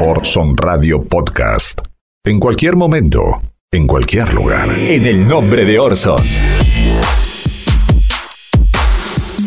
Orson Radio Podcast. En cualquier momento, en cualquier lugar. En el nombre de Orson.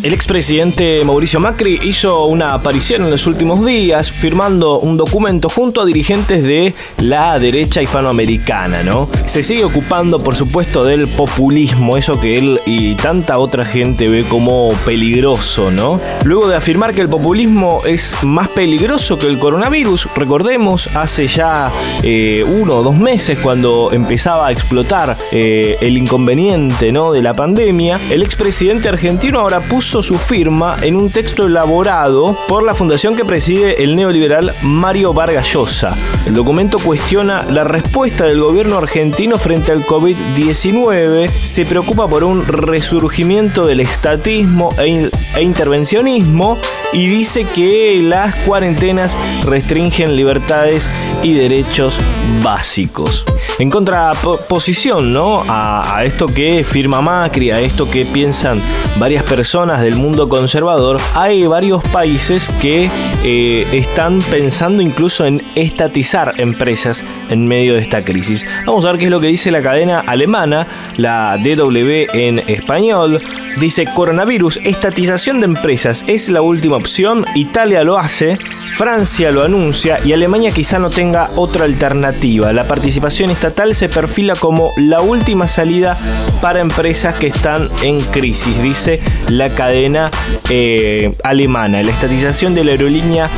El expresidente Mauricio Macri hizo una aparición en los últimos días firmando un documento junto a dirigentes de la derecha hispanoamericana, ¿no? Se sigue ocupando, por supuesto, del populismo, eso que él y tanta otra gente ve como peligroso, ¿no? Luego de afirmar que el populismo es más peligroso que el coronavirus, recordemos, hace ya eh, uno o dos meses cuando empezaba a explotar eh, el inconveniente, ¿no? De la pandemia, el expresidente argentino ahora puso su firma en un texto elaborado por la fundación que preside el neoliberal Mario Vargas Llosa. El documento cuestiona la respuesta del gobierno argentino frente al COVID-19, se preocupa por un resurgimiento del estatismo e, e intervencionismo y dice que las cuarentenas restringen libertades y derechos básicos. En contraposición ¿no? a, esto que firma Macri, a esto que piensan varias personas del mundo conservador, hay varios países que eh, están pensando incluso en estatizar empresas en medio de esta crisis. Vamos a ver qué es lo que dice la cadena alemana, la DW en español. Dice coronavirus, estatización de empresas es la última opción, Italia lo hace, Francia lo anuncia y Alemania quizá no tenga otra alternativa. La participación estatal se perfila como la última salida para empresas que están en crisis, dice la cadena eh, alemana. La estatización de la aerolínea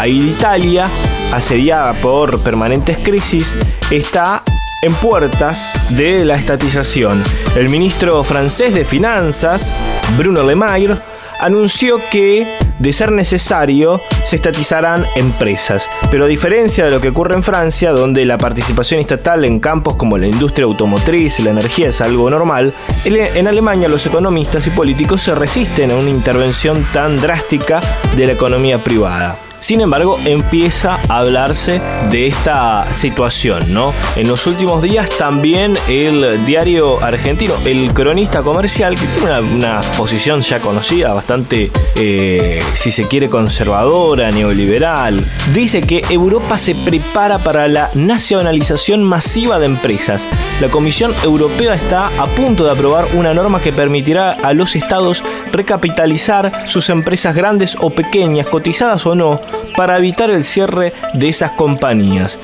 a Italia, asediada por permanentes crisis, está en puertas de la estatización. El ministro francés de Finanzas, Bruno Le Maire, anunció que, de ser necesario, se estatizarán empresas. Pero a diferencia de lo que ocurre en Francia, donde la participación estatal en campos como la industria automotriz y la energía es algo normal, en Alemania los economistas y políticos se resisten a una intervención tan drástica de la economía privada. Sin embargo, empieza a hablarse de esta situación, ¿no? En los últimos días también el diario argentino, el cronista comercial, que tiene una, posición ya conocida, bastante, eh, si se quiere, conservadora, neoliberal, dice que Europa se prepara para la nacionalización masiva de empresas. La Comisión Europea está a punto de aprobar una norma que permitirá a los estados recapitalizar sus empresas grandes o pequeñas, cotizadas o no, para evitar el cierre de esas compañías.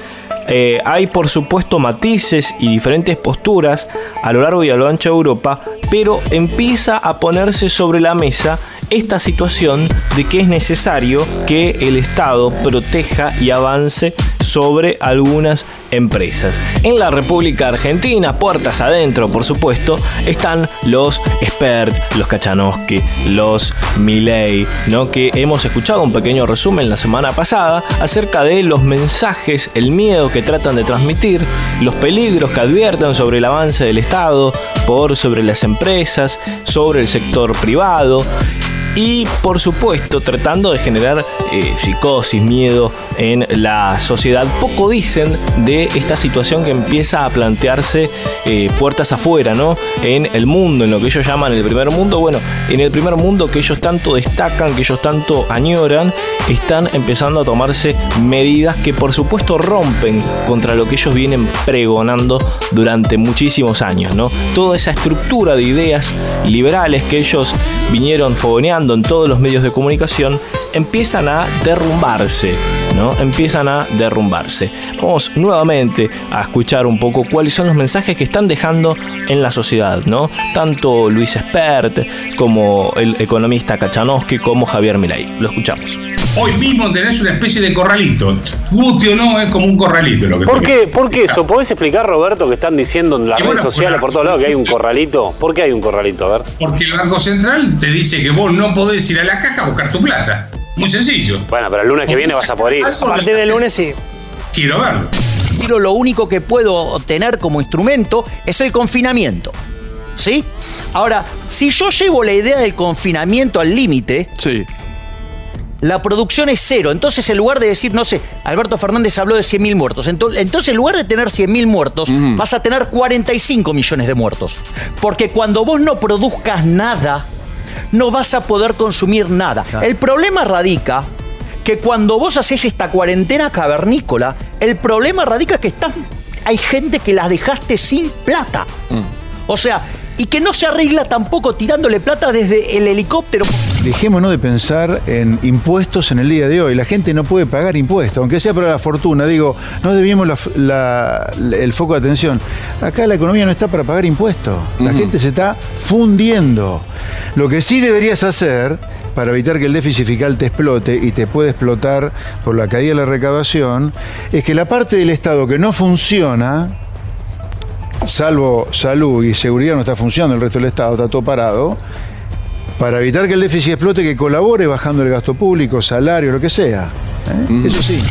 Eh, hay por supuesto matices y diferentes posturas a lo largo y a lo ancho de Europa, pero empieza a ponerse sobre la mesa esta situación de que es necesario que el Estado proteja y avance sobre algunas empresas. En la República Argentina, puertas adentro, por supuesto, están los Expert, los Kachanowski, los Milei, ¿no? Que hemos escuchado un pequeño resumen la semana pasada acerca de los mensajes, el miedo que tratan de transmitir, los peligros que advierten sobre el avance del Estado, por sobre las empresas, sobre el sector privado y por supuesto tratando de generar eh, psicosis, miedo en la sociedad. Poco dicen de esta situación que empieza a plantearse eh, puertas afuera, ¿no? En el mundo, en lo que ellos llaman el primer mundo. Bueno, en el primer mundo que ellos tanto destacan, que ellos tanto añoran, están empezando a tomarse medidas que por supuesto rompen contra lo que ellos vienen pregonando durante muchísimos años, ¿no? Toda esa estructura de ideas liberales que ellos vinieron fogoneando en todos los medios de comunicación empiezan a derrumbarse, ¿no? Empiezan a derrumbarse. Vamos nuevamente a escuchar un poco cuáles son los mensajes que están dejando en la sociedad, ¿no? Tanto Luis Espert como el economista Kachanowski como Javier Milei. Lo escuchamos. Hoy mismo tenés una especie de corralito. Guti o no, es como un corralito lo que ¿Por qué, ¿Por qué eso? ¿Podés explicar, Roberto, que están diciendo en las redes sociales por todos lados que hay un corralito? ¿Por qué hay un corralito? A ver. Porque el Banco Central te dice que vos no podés ir a la caja a buscar tu plata. Muy sencillo. Bueno, pero el lunes que viene vas a poder ir. A partir del lunes sí. Quiero verlo. Pero lo único que puedo tener como instrumento es el confinamiento. ¿Sí? Ahora, si yo llevo la idea del confinamiento al límite, sí la producción es cero. Entonces, en lugar de decir, no sé, Alberto Fernández habló de 100.000 muertos. Entonces, en lugar de tener 100.000 muertos, vas a tener 45 millones de muertos. Porque cuando vos no produzcas nada, no vas a poder consumir nada. El problema radica que cuando vos haces esta cuarentena cavernícola, el problema radica que están, hay gente que las dejaste sin plata. O sea, y que no se arregla tampoco tirándole plata desde el helicóptero. Dejémonos de pensar en impuestos en el día de hoy. La gente no puede pagar impuestos, aunque sea para la fortuna. Digo, no debíamos el foco de atención. Acá la economía no está para pagar impuestos. La gente se está fundiendo. Lo que sí deberías hacer para evitar que el déficit fiscal te explote y te puede explotar por la caída de la recaudación, es que la parte del Estado que no funciona, salvo salud y seguridad no está funcionando, el resto del Estado está todo parado, para evitar que el déficit explote, que colabore bajando el gasto público, salario, lo que sea. ¿eh? Eso sí.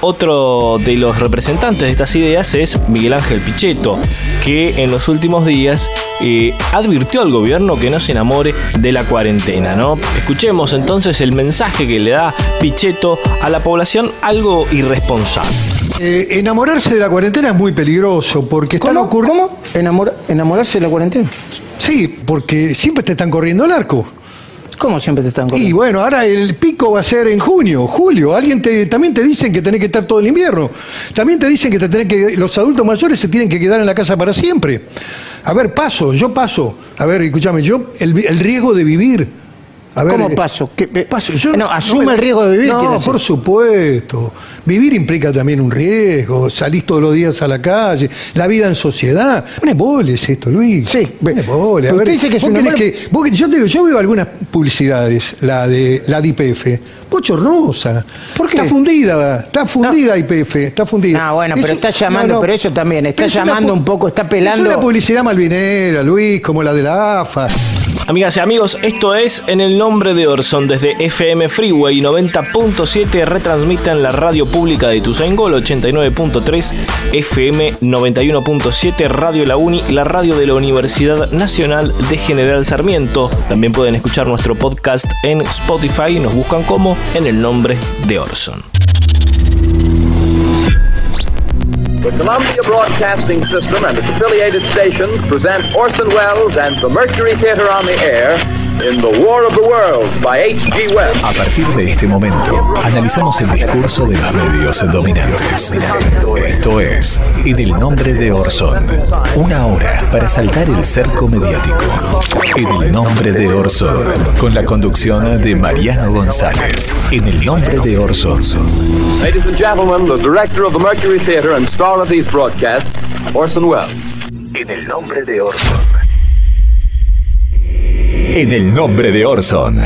Otro de los representantes de estas ideas es Miguel Ángel Pichetto, que en los últimos días eh, advirtió al gobierno que no se enamore de la cuarentena, ¿no? Escuchemos entonces el mensaje que le da Pichetto a la población, algo irresponsable. Eh, enamorarse de la cuarentena es muy peligroso porque están ocurriendo. ¿Cómo? ¿Enamorarse de la cuarentena? Sí, porque siempre te están corriendo el arco. ¿Cómo siempre te están corriendo? Y bueno, ahora el pico va a ser en junio, julio. Alguien te, también te dicen que tenés que estar todo el invierno. También te dicen que, te tenés que los adultos mayores se tienen que quedar en la casa para siempre. A ver, paso, yo paso. A ver, escúchame, yo el, el riesgo de vivir ¿Cómo eh, paso? paso yo, no, asume el riesgo de vivir. No, por supuesto. Vivir implica también un riesgo. Salís todos los días a la calle. La vida en sociedad. No es esto, Luis. Sí. No A ver, dice que, vos que yo, te digo, yo veo algunas publicidades, la de la de IPF. Bochornosa. ¿Por qué? Está fundida, está fundida IPF, está fundida. Ah, bueno, pero está llamando, pero eso también, está llamando un poco, está pelando. Es una publicidad malvinera, Luis, como la de la AFA. Amigas y amigos, esto es En el nombre de Orson desde FM Freeway 90.7 retransmiten la radio pública de Tusaingol 89.3 FM 91.7 Radio La Uni, la radio de la Universidad Nacional de General Sarmiento. También pueden escuchar nuestro podcast en Spotify, nos buscan como En el nombre de Orson. The Columbia Broadcasting System and its affiliated stations present Orson Welles and the Mercury Theater on the Air in The War of the Worlds by H.G. Wells. A partir de este momento, analizamos el discurso de los medios dominantes. Esto es En el nombre de Orson. Una hora para saltar el cerco mediático. En el nombre de Orson. Con la conducción de Mariano González. En el nombre de Orson. Ladies and gentlemen, the director of the Mercury Theater and star of these broadcasts, Orson Welles. En el nombre de Orson. En el nombre de Orson.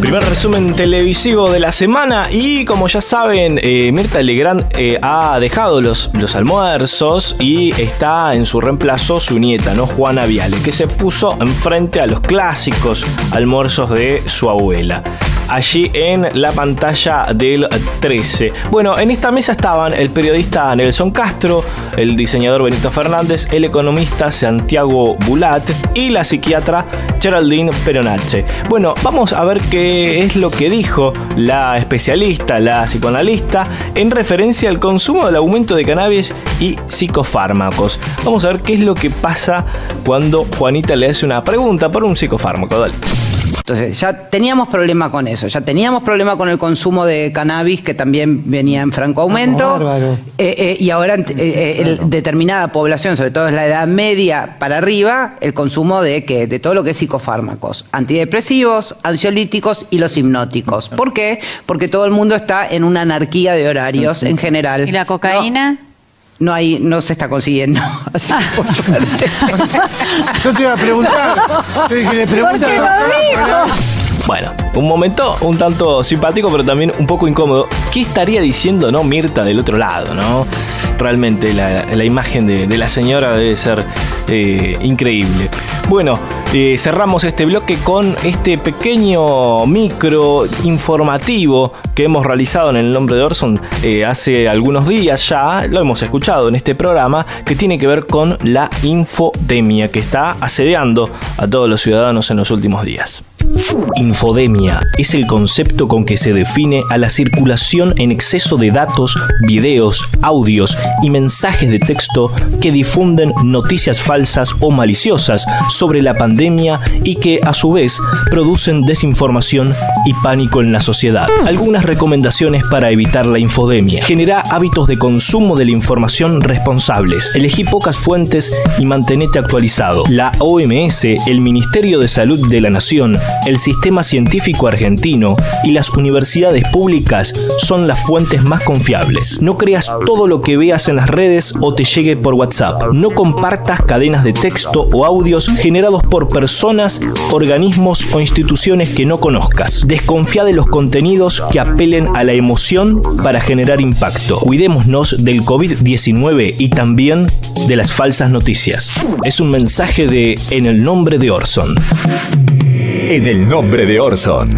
Primer resumen televisivo de la semana y como ya saben, eh, Mirta Legrand eh, ha dejado los, los almuerzos y está en su reemplazo su nieta, ¿no? Juana Viale, que se puso enfrente a los clásicos almuerzos de su abuela allí en la pantalla del 13. Bueno, en esta mesa estaban el periodista Nelson Castro, el diseñador Benito Fernández, el economista Santiago Bulat y la psiquiatra Geraldine Peronache. Bueno, vamos a ver qué es lo que dijo la especialista, la psicoanalista, en referencia al consumo del aumento de cannabis y psicofármacos. Vamos a ver qué es lo que pasa cuando Juanita le hace una pregunta por un psicofármaco. Dale. Entonces, ya teníamos problema con eso, ya teníamos problema con el consumo de cannabis que también venía en franco aumento. Eh, eh, y ahora eh, determinada población, sobre todo en la edad media para arriba, el consumo de que de todo lo que es psicofármacos, antidepresivos, ansiolíticos y los hipnóticos. ¿Por qué? Porque todo el mundo está en una anarquía de horarios en general. ¿Y la cocaína? no hay, no se está consiguiendo. Yo te iba a preguntar. Bueno, un momento un tanto simpático, pero también un poco incómodo. ¿Qué estaría diciendo, no, Mirta del otro lado, no? Realmente la, imagen de, la señora debe ser eh, increíble. Bueno, eh, cerramos este bloque con este pequeño micro informativo que hemos realizado en el nombre de Orson eh, hace algunos días ya, lo hemos escuchado en este programa, que tiene que ver con la infodemia que está asediando a todos los ciudadanos en los últimos días. Infodemia es el concepto con que se define a la circulación en exceso de datos, videos, audios y mensajes de texto que difunden noticias falsas o maliciosas sobre la pandemia y que a su vez producen desinformación y pánico en la sociedad. Algunas recomendaciones para evitar la infodemia. Genera hábitos de consumo de la información responsables. Elegí pocas fuentes y mantenete actualizado. La OMS, el Ministerio de Salud de la Nación, el Sistema Científico Argentino y las universidades públicas son las fuentes más confiables. No creas todo lo que veas en las redes o te llegue por WhatsApp. No compartas cadenas de texto o audios generados por personas, organismos o instituciones que no conozcas. Desconfía de los contenidos que apelen a la emoción para generar impacto. Cuidémonos del COVID-19 y también de las falsas noticias. Es un mensaje de En el nombre de Orson. En el nombre de Orson.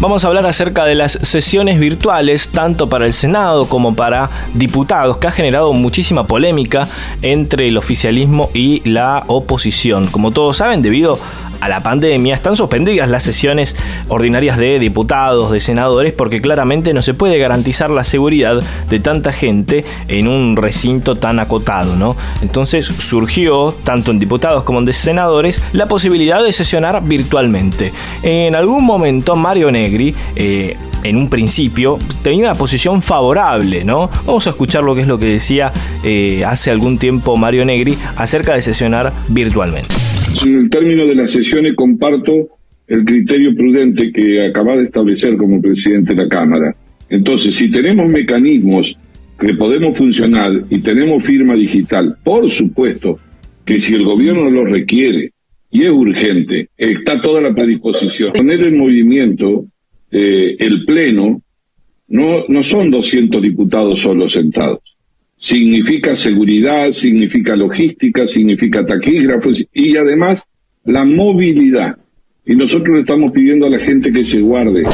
Vamos a hablar acerca de las sesiones virtuales, tanto para el Senado como para diputados, que ha generado muchísima polémica entre el oficialismo y la oposición. Como todos saben, debido a la pandemia, están suspendidas las sesiones ordinarias de diputados, de senadores, porque claramente no se puede garantizar la seguridad de tanta gente en un recinto tan acotado, ¿no? Entonces surgió, tanto en diputados como en senadores, la posibilidad de sesionar virtualmente. En algún momento Mario Negri, eh, en un principio tenía una posición favorable, ¿no? Vamos a escuchar lo que es lo que decía eh, hace algún tiempo Mario Negri acerca de sesionar virtualmente. En el término de las sesiones comparto el criterio prudente que acaba de establecer como presidente de la Cámara. Entonces, si tenemos mecanismos que podemos funcionar y tenemos firma digital, por supuesto que si el gobierno lo requiere y es urgente, está toda la predisposición. Poner en movimiento eh, el Pleno no, no son 200 diputados solos sentados. Significa seguridad, significa logística, significa taquígrafos y además la movilidad. Y nosotros le estamos pidiendo a la gente que se guarde.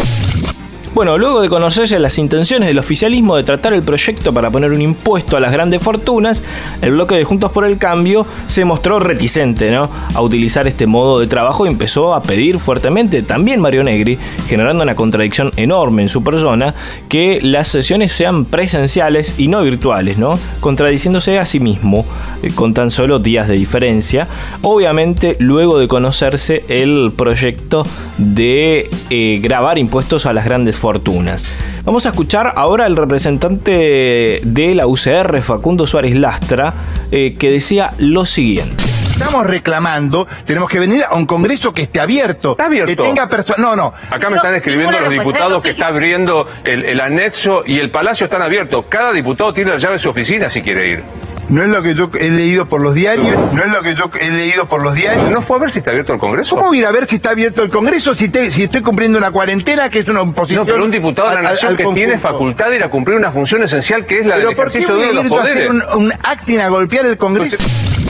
Bueno, luego de conocerse las intenciones del oficialismo de tratar el proyecto para poner un impuesto a las grandes fortunas, el bloque de Juntos por el Cambio se mostró reticente ¿no? a utilizar este modo de trabajo y empezó a pedir fuertemente, también Mario Negri, generando una contradicción enorme en su persona, que las sesiones sean presenciales y no virtuales, ¿no? contradiciéndose a sí mismo eh, con tan solo días de diferencia. Obviamente, luego de conocerse el proyecto de eh, grabar impuestos a las grandes fortunas fortunas. Vamos a escuchar ahora al representante de la UCR, Facundo Suárez Lastra, eh, que decía lo siguiente. Estamos reclamando, tenemos que venir a un congreso que esté abierto. Está abierto. Que tenga personas. No, no. Acá me están escribiendo los diputados que está abriendo el, el anexo y el palacio están abiertos. Cada diputado tiene la llave de su oficina si quiere ir. No es lo que yo he leído por los diarios, no es lo que yo he leído por los diarios. ¿No fue a ver si está abierto el Congreso? ¿Cómo ir a ver si está abierto el Congreso si, si estoy cumpliendo una cuarentena que es una imposición? No, pero un diputado de la Nación que tiene facultad de ir a cumplir una función esencial que es la del ejercicio de los poderes. Hacer un, un acting a golpear el Congreso.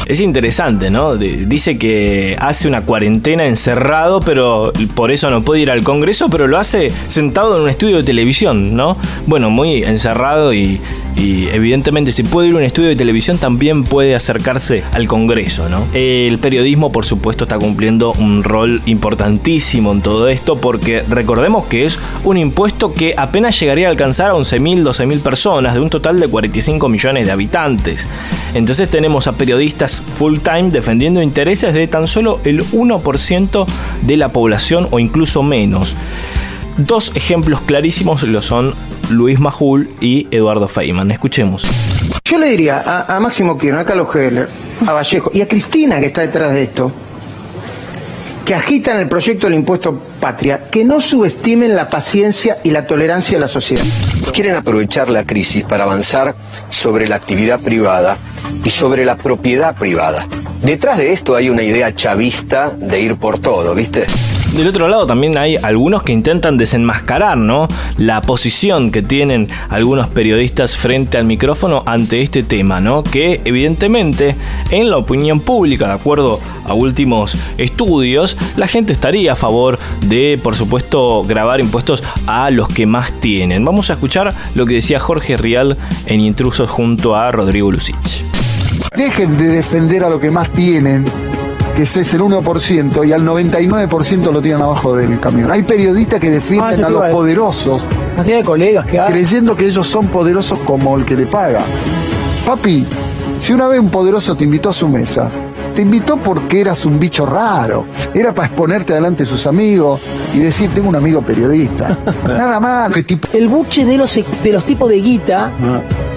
Es interesante, ¿no? Dice que hace una cuarentena encerrado, pero por eso no puede ir al Congreso, pero lo hace sentado en un estudio de televisión, ¿no? Bueno, muy encerrado y, y evidentemente si puede ir un estudio de televisión también puede acercarse al Congreso, ¿no? El periodismo, por supuesto, está cumpliendo un rol importantísimo en todo esto porque recordemos que es un impuesto que apenas llegaría a alcanzar a 11.000, 12.000 personas de un total de 45 millones de habitantes. Entonces tenemos a periodistas full time defendiendo intereses de tan solo el 1% de la población o incluso menos. Dos ejemplos clarísimos lo son Luis Majul y Eduardo Feynman. Escuchemos. Yo le diría a, Máximo Kirchner, a Carlos Heller, a Vallejo y a Cristina que está detrás de esto, que agitan el proyecto del impuesto patria, que no subestimen la paciencia y la tolerancia de la sociedad. Quieren aprovechar la crisis para avanzar sobre la actividad privada y sobre la propiedad privada. Detrás de esto hay una idea chavista de ir por todo, ¿viste? Del otro lado también hay algunos que intentan desenmascarar, ¿no? La posición que tienen algunos periodistas frente al micrófono ante este tema, ¿no? Que evidentemente en la opinión pública, de acuerdo a últimos estudios, la gente estaría a favor de, por supuesto, grabar impuestos a los que más tienen. Vamos a escuchar lo que decía Jorge Rial en Intrusos junto a Rodrigo Lucich Dejen de defender a lo que más tienen, que ese es el 1%, y al 99% lo tiran abajo del camión. Hay periodistas que defienden Ah, a los decir. poderosos, de colegas que creyendo que ellos son poderosos como el que le paga. Papi, si una vez un poderoso te invitó a su mesa, te invitó porque eras un bicho raro. Era para exponerte delante de sus amigos y decir, tengo un amigo periodista. Nada más. que tipo- El buche de los, de los tipos de guita.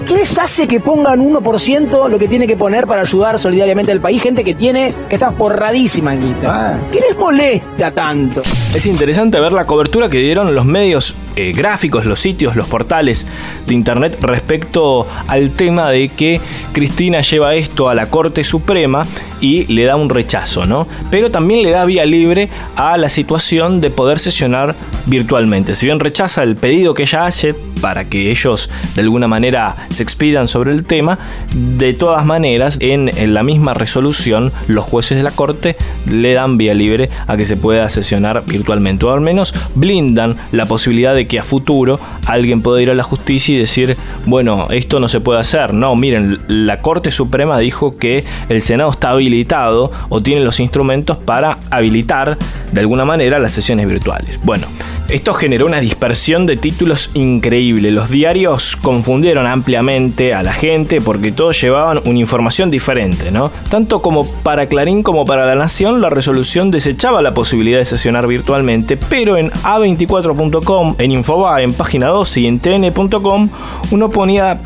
¿Qué les hace que pongan 1% lo que tiene que poner para ayudar solidariamente al país? Gente que tiene, que está forradísima en guita. ¿Qué les molesta tanto? Es interesante ver la cobertura que dieron los medios eh, gráficos, los sitios, los portales de internet respecto al tema de que Cristina lleva esto a la Corte Suprema y le da un rechazo, ¿no? Pero también le da vía libre a la situación de poder sesionar virtualmente. Si bien rechaza el pedido que ella hace para que ellos de alguna manera se expidan sobre el tema, de todas maneras en, la misma resolución los jueces de la Corte le dan vía libre a que se pueda sesionar virtualmente o al menos blindan la posibilidad de que a futuro alguien pueda ir a la justicia y decir, bueno, esto no se puede hacer. No, miren, la Corte Suprema dijo que el Senado está habilitado o tiene los instrumentos para habilitar de alguna manera las sesiones virtuales. Bueno, esto generó una dispersión de títulos increíble. Los diarios confundieron ampliamente a la gente porque todos llevaban una información diferente, ¿no? Tanto como para Clarín como para La Nación, la resolución desechaba la posibilidad de sesionar virtualmente, pero en a24.com, en Infobae, en página 12 y en tn.com, uno,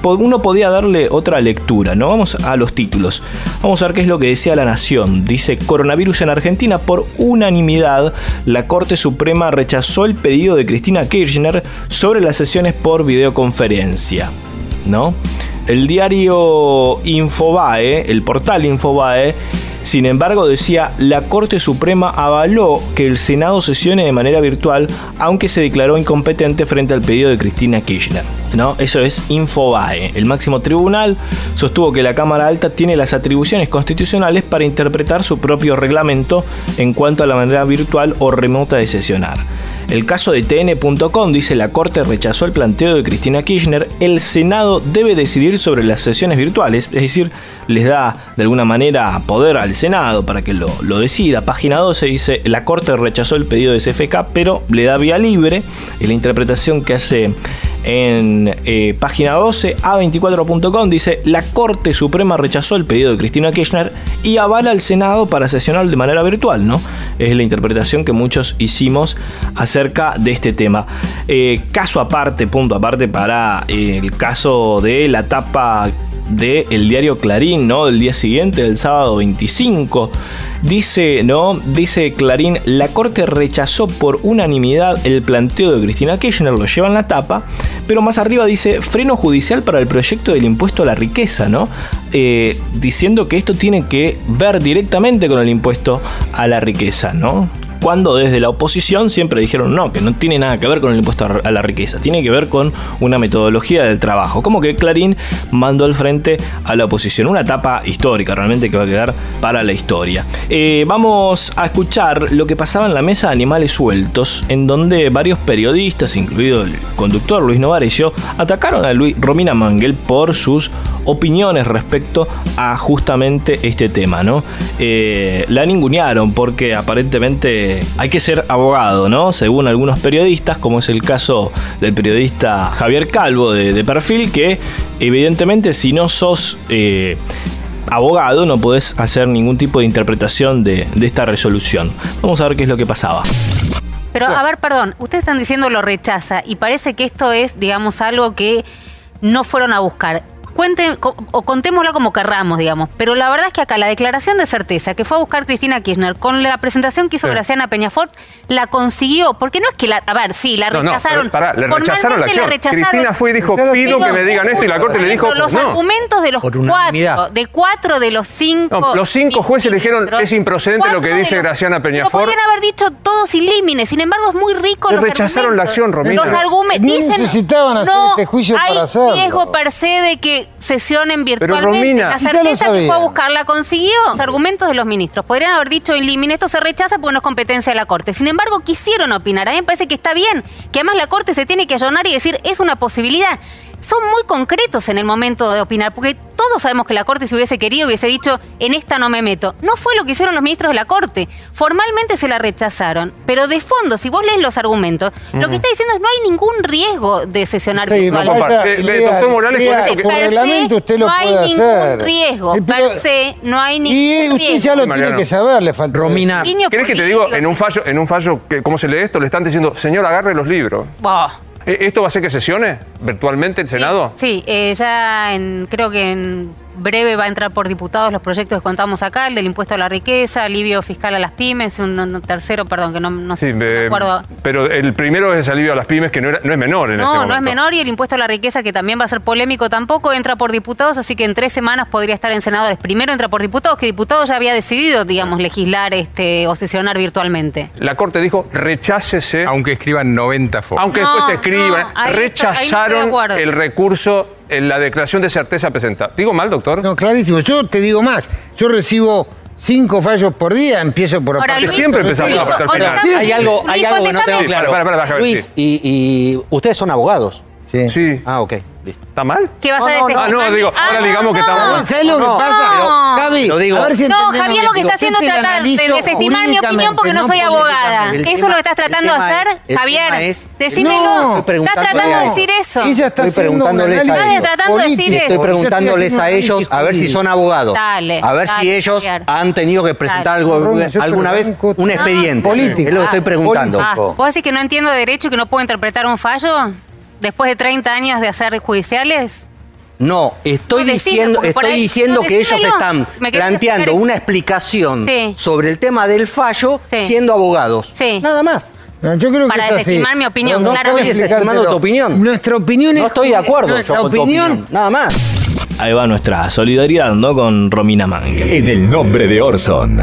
uno podía darle otra lectura, ¿no? Vamos a los títulos. Vamos a ver qué es lo que decía La Nación. Dice, coronavirus en Argentina por unanimidad, la Corte Suprema rechazó el pedido de Cristina Kirchner sobre las sesiones por videoconferencia, ¿no? El diario Infobae, el portal Infobae, sin embargo decía, la Corte Suprema avaló que el Senado sesione de manera virtual, aunque se declaró incompetente frente al pedido de Cristina Kirchner. ¿no? Eso es Infobae. El máximo tribunal sostuvo que la Cámara Alta tiene las atribuciones constitucionales para interpretar su propio reglamento en cuanto a la manera virtual o remota de sesionar. El caso de TN.com dice la Corte rechazó el planteo de Cristina Kirchner, el Senado debe decidir sobre las sesiones virtuales, es decir, les da de alguna manera poder al Senado para que lo, lo decida. Página 12 dice la Corte rechazó el pedido de CFK, pero le da vía libre. En la interpretación que hace en eh, página 12, a24.com dice la Corte Suprema rechazó el pedido de Cristina Kirchner y avala al Senado para sesionar de manera virtual, ¿no? Es la interpretación que muchos hicimos acerca de este tema. Eh, caso aparte, punto aparte para eh, el caso de la tapa del el diario Clarín, ¿no? Del día siguiente, del sábado 25. Dice, ¿no? Dice Clarín, la Corte rechazó por unanimidad el planteo de Cristina Kirchner, lo lleva en la tapa, pero más arriba dice freno judicial para el proyecto del impuesto a la riqueza, ¿no? Eh, diciendo que esto tiene que ver directamente con el impuesto a la riqueza, ¿no? Cuando desde la oposición siempre dijeron no, que no tiene nada que ver con el impuesto a la riqueza, tiene que ver con una metodología del trabajo. Como que Clarín mandó al frente a la oposición. Una etapa histórica realmente que va a quedar para la historia. Eh, vamos a escuchar lo que pasaba en la mesa de animales sueltos, en donde varios periodistas, incluido el conductor Luis Novarecio, atacaron a Luis, Romina Mangel por sus opiniones respecto a justamente este tema, ¿no? Eh, la ningunearon porque aparentemente hay que ser abogado, ¿no? Según algunos periodistas, como es el caso del periodista Javier Calvo de, de Perfil, que evidentemente si no sos... eh, abogado no podés hacer ningún tipo de interpretación de, de esta resolución. Vamos a ver qué es lo que pasaba. Pero, a ver, perdón, ustedes están diciendo lo rechaza y parece que esto es, digamos, algo que no fueron a buscar. Cuenten, co- o contémoslo como querramos, digamos. Pero la verdad es que acá la declaración de certeza que fue a buscar Cristina Kirchner con la presentación que hizo Sí. Graciana Peñafort, la consiguió. Porque no es que la. A ver, sí, la No, no, rechazaron. pero pará, le rechazaron la acción. rechazaron. Cristina fue y dijo, pido que me digan esto y la Corte le dijo, los no. argumentos de los cuatro, de cuatro de los cinco. No, los cinco jueces le dijeron, es improcedente lo que dice los- Graciana Lo Peñafort. podrían haber dicho todo sin límites. Sin embargo, es muy rico Le los rechazaron la argumentos. acción, Romina. Los argumentos dicen. necesitaban hacer no, este juicio hay para hacerlo. riesgo per se de que sesionen virtualmente. Romina- la certeza que fue a buscar la consiguió. Los argumentos de los ministros podrían haber dicho in limine, esto se rechaza porque no es competencia de la Corte. Sin embargo, quisieron opinar. A mí me parece que está bien, que además la Corte se tiene que allonar y decir, es una posibilidad. Son muy concretos en el momento de opinar, porque todos sabemos que la Corte si hubiese querido hubiese dicho, en esta no me meto. No fue lo que hicieron los ministros de la Corte. Formalmente se la rechazaron, pero de fondo, si vos lees los argumentos, lo que está diciendo es no hay ningún riesgo de sesionar Sí, virtual. no. Eh, eh, doctor Morales, que- por per se, reglamento usted lo no hay puede ningún hacer. riesgo. Pero- Per se, no hay Y ningún usted riesgo. ya lo Mariano. tiene que saber, le falta. Romina, ¿Querés que te digo, en un fallo, en un fallo que, ¿cómo se lee esto? Le están diciendo, señor, agarre los libros. Bah. Eh, ¿Esto va a ser que sesione virtualmente el Senado? Sí, eh, ya en, creo que en breve va a entrar por diputados los proyectos que contamos acá, el del impuesto a la riqueza, alivio fiscal a las pymes, un, un tercero, perdón, que no, no, Sí, no me eh, acuerdo. pero el primero es el alivio a las pymes, que no, era- no es menor en este No, momento. no es menor y el impuesto a la riqueza, que también va a ser polémico tampoco, entra por diputados, así que en tres semanas podría estar en senadores. Primero entra por diputados, que diputados ya había decidido, digamos, legislar este, o sesionar virtualmente. La Corte dijo, rechácese. Aunque escriban 90 fotos. Aunque No, después se escriban, no, no rechazaron el recurso la declaración de certeza presentada. ¿Digo mal, doctor? No, clarísimo. Yo te digo más. Yo recibo cinco fallos por día, empiezo por Ahora, aparte. Luis, Siempre empezamos Sí. hasta el final. Hay algo, hay algo que no tengo claro. Para, para, para, para, Luis, sí. y, y ustedes son abogados. Sí. Sí. Ah, ok. Listo. ¿Está mal? ¿Qué vas No, a no, decir? Ah, no, digo, ahora digamos que estamos mal. ¿Sabes lo que No, pasa? no. Javi, Lo digo. a ver si No, Javier lo que está haciendo es tratar de desestimar mi opinión porque no soy abogada. Eso es tema- lo que estás tratando de hacer, es- Javier. es- Decímelo. No, estás tratando de no. decir eso. Ella está Estoy preguntándoles a ellos. Estás tratando de decir. Estoy preguntándoles a ellos a ver si son abogados. Dale, a ver si ellos han tenido que presentar algo, alguna vez un No, expediente. político. Es lo que estoy Ah, preguntando. Ah, ¿Vos decís que no entiendo de derecho y que no puedo interpretar un fallo? Después de 30 años de hacer judiciales. No, estoy diciendo, estoy ahí- diciendo no, que ellos están planteando explicar- una explicación Sí. sobre el tema del fallo Sí. siendo abogados. Sí. Nada más. No, yo creo Para que así. desestimar mi opinión, No, no claramente. estoy tu opinión. Nuestra opinión es. No estoy de acuerdo Nuestra yo con tu opinión. opinión. Nada más. Ahí va nuestra solidaridad, ¿no? Con Romina Mangel. En el nombre de Orson.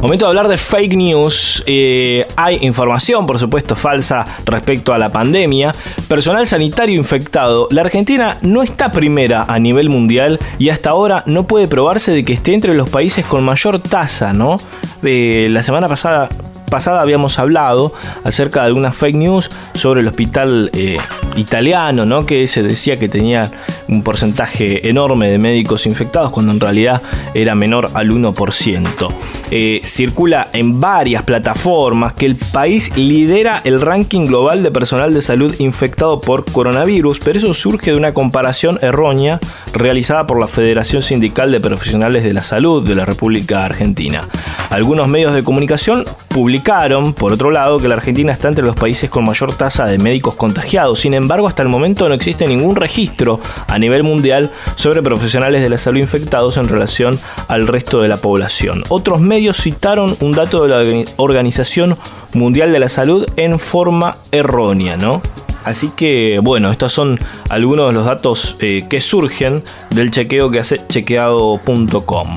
Momento de hablar de fake news. Eh, hay información, por supuesto, falsa respecto a la pandemia. Personal sanitario infectado. La Argentina no está primera a nivel mundial y hasta ahora no puede probarse de que esté entre los países con mayor tasa, ¿no? Eh, la semana pasada pasada habíamos hablado acerca de algunas fake news sobre el hospital eh, italiano, ¿no? Que se decía que tenía un porcentaje enorme de médicos infectados cuando en realidad era menor al 1%. Eh, circula en varias plataformas que el país lidera el ranking global de personal de salud infectado por coronavirus, pero eso surge de una comparación errónea realizada por la Federación Sindical de Profesionales de la Salud de la República Argentina. Algunos medios de comunicación publicaron, por otro lado, que la Argentina está entre los países con mayor tasa de médicos contagiados. Sin embargo, hasta el momento no existe ningún registro a nivel mundial sobre profesionales de la salud infectados en relación al resto de la población. Otros medios citaron un dato de la Organi- Organización Mundial de la Salud en forma errónea, ¿no? Así que, bueno, estos son algunos de los datos eh, que surgen del chequeo que hace chequeado.com.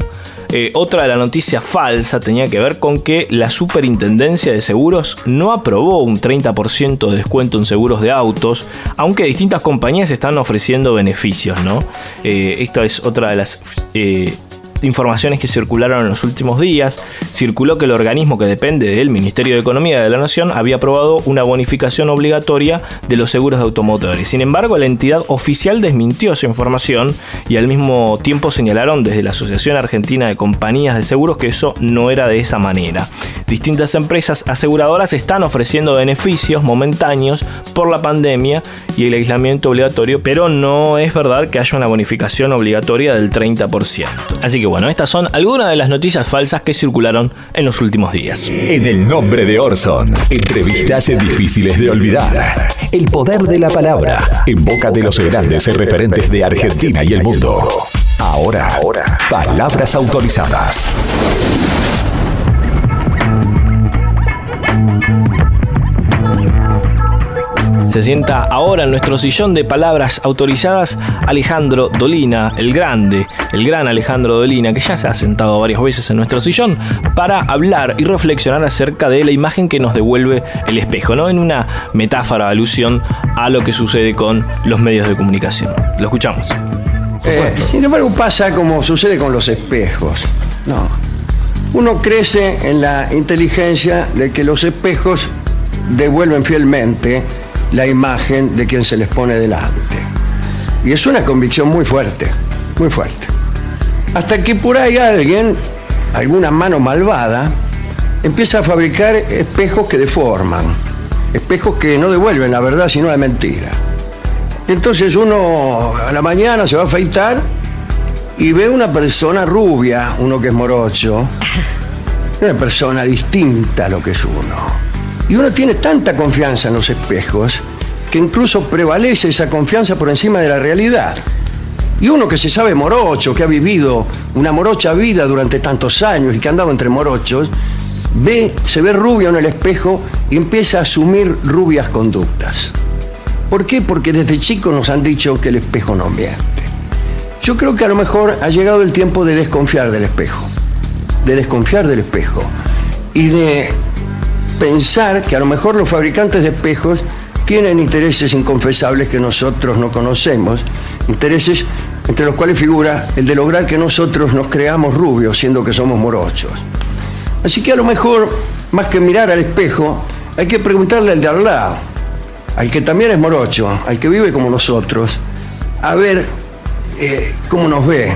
Eh, otra de la noticia falsa tenía que ver con que la Superintendencia de Seguros no aprobó un 30% de descuento en seguros de autos, aunque distintas compañías están ofreciendo beneficios, ¿no? Eh, esta es otra de las informaciones que circularon en los últimos días. Circuló que el organismo que depende del Ministerio de Economía de la Nación había aprobado una bonificación obligatoria de los seguros de automotores. Sin embargo, la entidad oficial desmintió esa información y al mismo tiempo señalaron desde la Asociación Argentina de Compañías de Seguros que eso no era de esa manera. Distintas empresas aseguradoras están ofreciendo beneficios momentáneos por la pandemia y el aislamiento obligatorio, pero no es verdad que haya una bonificación obligatoria del 30%. Así que bueno, estas son algunas de las noticias falsas que circularon en los últimos días. En el nombre de Orson. Entrevistas difíciles de olvidar. El poder de la palabra. En boca de los grandes referentes de Argentina y el mundo. Ahora, palabras autorizadas. Se sienta ahora en nuestro sillón de palabras autorizadas Alejandro Dolina, el grande, el gran Alejandro Dolina, que ya se ha sentado varias veces en nuestro sillón para hablar y reflexionar acerca de la imagen que nos devuelve el espejo, ¿no? En una metáfora, alusión a lo que sucede con los medios de comunicación. Lo escuchamos. Eh, sin embargo, pasa como sucede con los espejos. No. Uno crece en la inteligencia de que los espejos devuelven fielmente la imagen de quien se les pone delante. Y es una convicción muy fuerte, muy fuerte. Hasta que por ahí alguien, alguna mano malvada, empieza a fabricar espejos que deforman, espejos que no devuelven la verdad sino la mentira. Entonces uno a la mañana se va a afeitar y ve una persona rubia, uno que es morocho, una persona distinta a lo que es uno. Y uno tiene tanta confianza en los espejos que incluso prevalece esa confianza por encima de la realidad. Y uno que se sabe morocho, que ha vivido una morocha vida durante tantos años y que ha andado entre morochos, ve, se ve rubio en el espejo y empieza a asumir rubias conductas. ¿Por qué? Porque desde chico nos han dicho que el espejo no miente. Yo creo que a lo mejor ha llegado el tiempo de desconfiar del espejo, de desconfiar del espejo y de pensar que a lo mejor los fabricantes de espejos tienen intereses inconfesables que nosotros no conocemos, intereses entre los cuales figura el de lograr que nosotros nos creamos rubios siendo que somos morochos. Así que a lo mejor, más que mirar al espejo, hay que preguntarle al de al lado, al que también es morocho, al que vive como nosotros, a ver eh, cómo nos ve,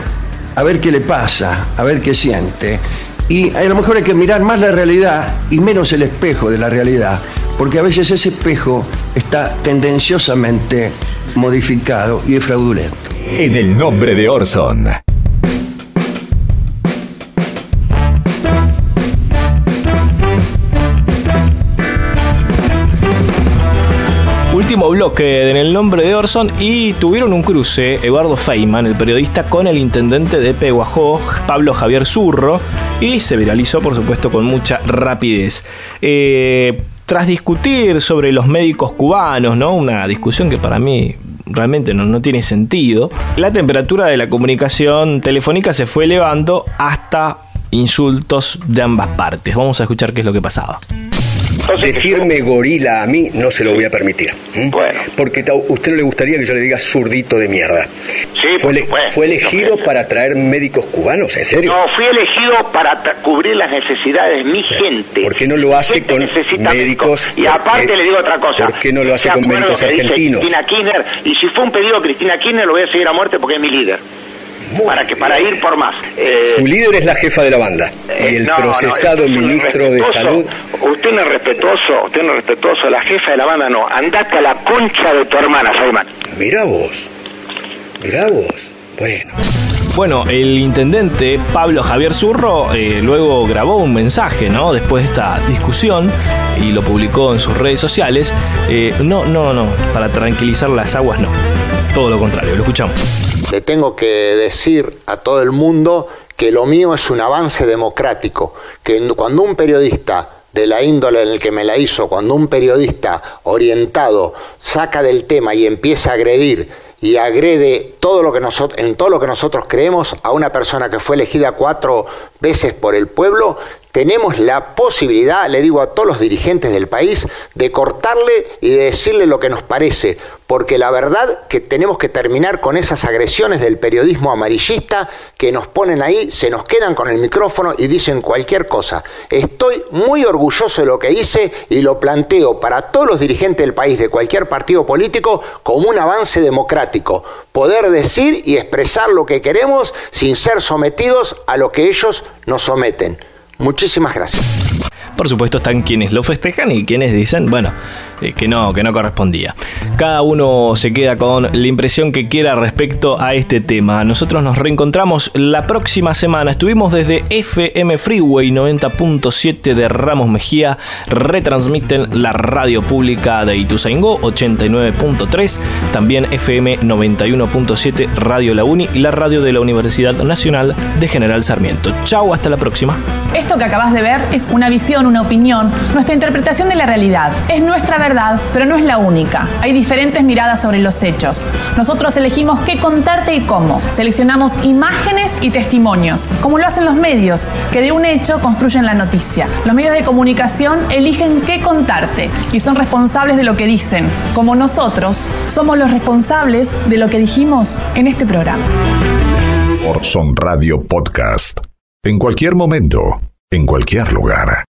a ver qué le pasa, a ver qué siente. Y a lo mejor hay que mirar más la realidad y menos el espejo de la realidad, porque a veces ese espejo está tendenciosamente modificado y fraudulento. En el nombre de Orson. Bloque en el nombre de Orson y tuvieron un cruce, Eduardo Feynman, el periodista, con el intendente de Peguajó, Pablo Javier Zurro, y se viralizó, por supuesto, con mucha rapidez. Eh, tras discutir sobre los médicos cubanos, ¿no? Una discusión que para mí realmente no, no tiene sentido, la temperatura de la comunicación telefónica se fue elevando hasta insultos de ambas partes. Vamos a escuchar qué es lo que pasaba. Decirme gorila a mí no se lo voy a permitir. Bueno. Porque a usted no le gustaría que yo le diga zurdito de mierda. Sí, fue, elegido para traer médicos cubanos, ¿en serio? No, fui elegido para cubrir las necesidades de mi gente. ¿Por qué no lo hace con necesita médicos? Y aparte ¿por le digo otra cosa. ¿Por qué no lo hace ¿Se con médicos argentinos? Cristina Kirchner, y si fue un pedido de Cristina Kirchner, lo voy a seguir a muerte porque es mi líder. Para que para ir por más. Eh, Su líder es la jefa de la banda y el no, procesado ministro de. Salud. Usted no es respetuoso, usted no es respetuoso, la jefa de la banda no. Andate a la concha de tu hermana, Feynman. Mirá vos, mirá vos. Bueno. Bueno, el intendente Pablo Javier Zurro eh, luego grabó un mensaje, ¿no? Después de esta discusión y lo publicó en sus redes sociales. Eh, no, no, no, para tranquilizar las aguas no. Todo lo contrario, lo escuchamos. Le tengo que decir a todo el mundo que lo mío es un avance democrático, que cuando un periodista de la índole en el que me la hizo, cuando un periodista orientado saca del tema y empieza a agredir y agrede todo lo que nosotros, en todo lo que nosotros creemos a una persona que fue elegida cuatro veces por el pueblo, tenemos la posibilidad, le digo a todos los dirigentes del país, de cortarle y de decirle lo que nos parece, porque la verdad que tenemos que terminar con esas agresiones del periodismo amarillista que nos ponen ahí, se nos quedan con el micrófono y dicen cualquier cosa. Estoy muy orgulloso de lo que hice y lo planteo para todos los dirigentes del país de cualquier partido político como un avance democrático, poder decir y expresar lo que queremos sin ser sometidos a lo que ellos nos someten. Muchísimas gracias. Por supuesto están quienes lo festejan y quienes dicen, bueno, eh, que no, que no correspondía. Cada uno se queda con la impresión que quiera respecto a este tema. Nosotros nos reencontramos la próxima semana. Estuvimos desde FM Freeway 90.7 de Ramos Mejía. Retransmiten la radio pública de Ituzaingó 89.3. También FM 91.7 Radio La Uni y la radio de la Universidad Nacional de General Sarmiento. Chau, hasta la próxima. Esto que acabas de ver es una visión, una opinión, nuestra interpretación de la realidad. Es nuestra pero no es la única. Hay diferentes miradas sobre los hechos. Nosotros elegimos qué contarte y cómo. Seleccionamos imágenes y testimonios, como lo hacen los medios, que de un hecho construyen la noticia. Los medios de comunicación eligen qué contarte y son responsables de lo que dicen, como nosotros somos los responsables de lo que dijimos en este programa. Orson Radio Podcast. En cualquier momento, en cualquier lugar.